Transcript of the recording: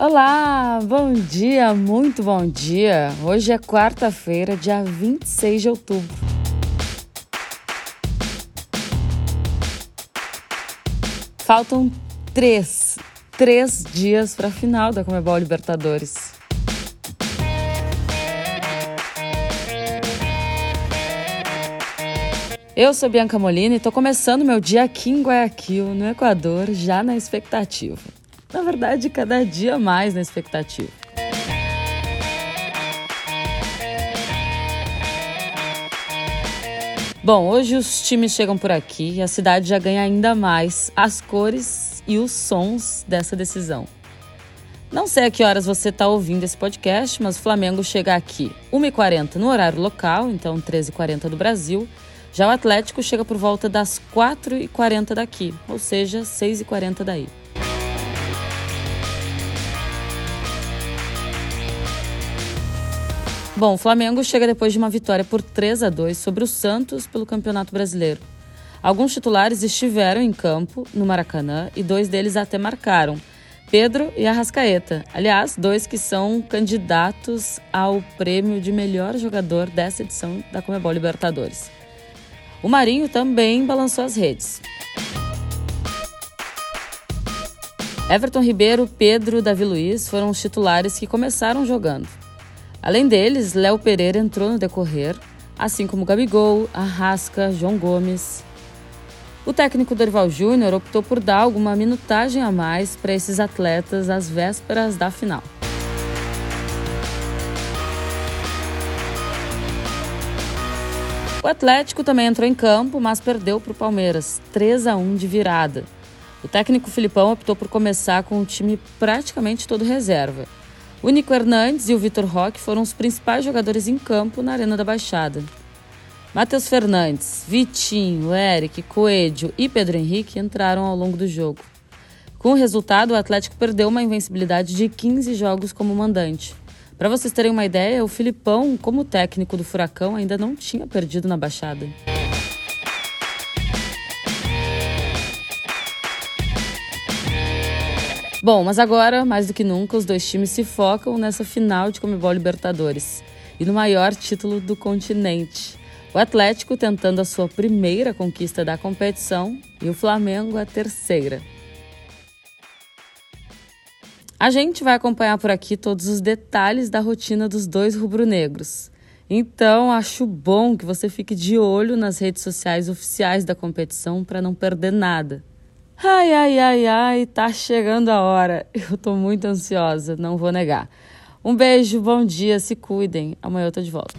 Olá, bom dia, muito bom dia. Hoje é quarta-feira, dia 26 de outubro. Faltam três, três dias para a final da Comebol Libertadores. Eu sou Bianca Molina e estou começando meu dia aqui em Guayaquil, no Equador, já na expectativa. Na verdade, cada dia mais na expectativa. Bom, hoje os times chegam por aqui e a cidade já ganha ainda mais as cores e os sons dessa decisão. Não sei a que horas você está ouvindo esse podcast, mas o Flamengo chega aqui 1h40 no horário local, então 13h40 do Brasil. Já o Atlético chega por volta das 4h40 daqui, ou seja, 6h40 daí. Bom, o Flamengo chega depois de uma vitória por 3 a 2 sobre o Santos pelo Campeonato Brasileiro. Alguns titulares estiveram em campo no Maracanã e dois deles até marcaram. Pedro e Arrascaeta. Aliás, dois que são candidatos ao prêmio de melhor jogador dessa edição da Comebol Libertadores. O Marinho também balançou as redes. Everton Ribeiro, Pedro, Davi Luiz foram os titulares que começaram jogando. Além deles, Léo Pereira entrou no decorrer, assim como Gabigol, Arrasca, João Gomes. O técnico Dorival Júnior optou por dar alguma minutagem a mais para esses atletas às vésperas da final. O Atlético também entrou em campo, mas perdeu para o Palmeiras, 3 a 1 de virada. O técnico Filipão optou por começar com o time praticamente todo reserva. O Nico Hernandes e o Vitor Roque foram os principais jogadores em campo na Arena da Baixada. Matheus Fernandes, Vitinho, Eric, Coelho e Pedro Henrique entraram ao longo do jogo. Com o resultado, o Atlético perdeu uma invencibilidade de 15 jogos como mandante. Para vocês terem uma ideia, o Filipão, como técnico do Furacão, ainda não tinha perdido na Baixada. Bom, mas agora, mais do que nunca, os dois times se focam nessa final de Comebol Libertadores e no maior título do continente. O Atlético tentando a sua primeira conquista da competição e o Flamengo a terceira. A gente vai acompanhar por aqui todos os detalhes da rotina dos dois rubro-negros. Então, acho bom que você fique de olho nas redes sociais oficiais da competição para não perder nada. Ai, ai, ai, ai, tá chegando a hora. Eu tô muito ansiosa, não vou negar. Um beijo, bom dia, se cuidem. Amanhã eu tô de volta.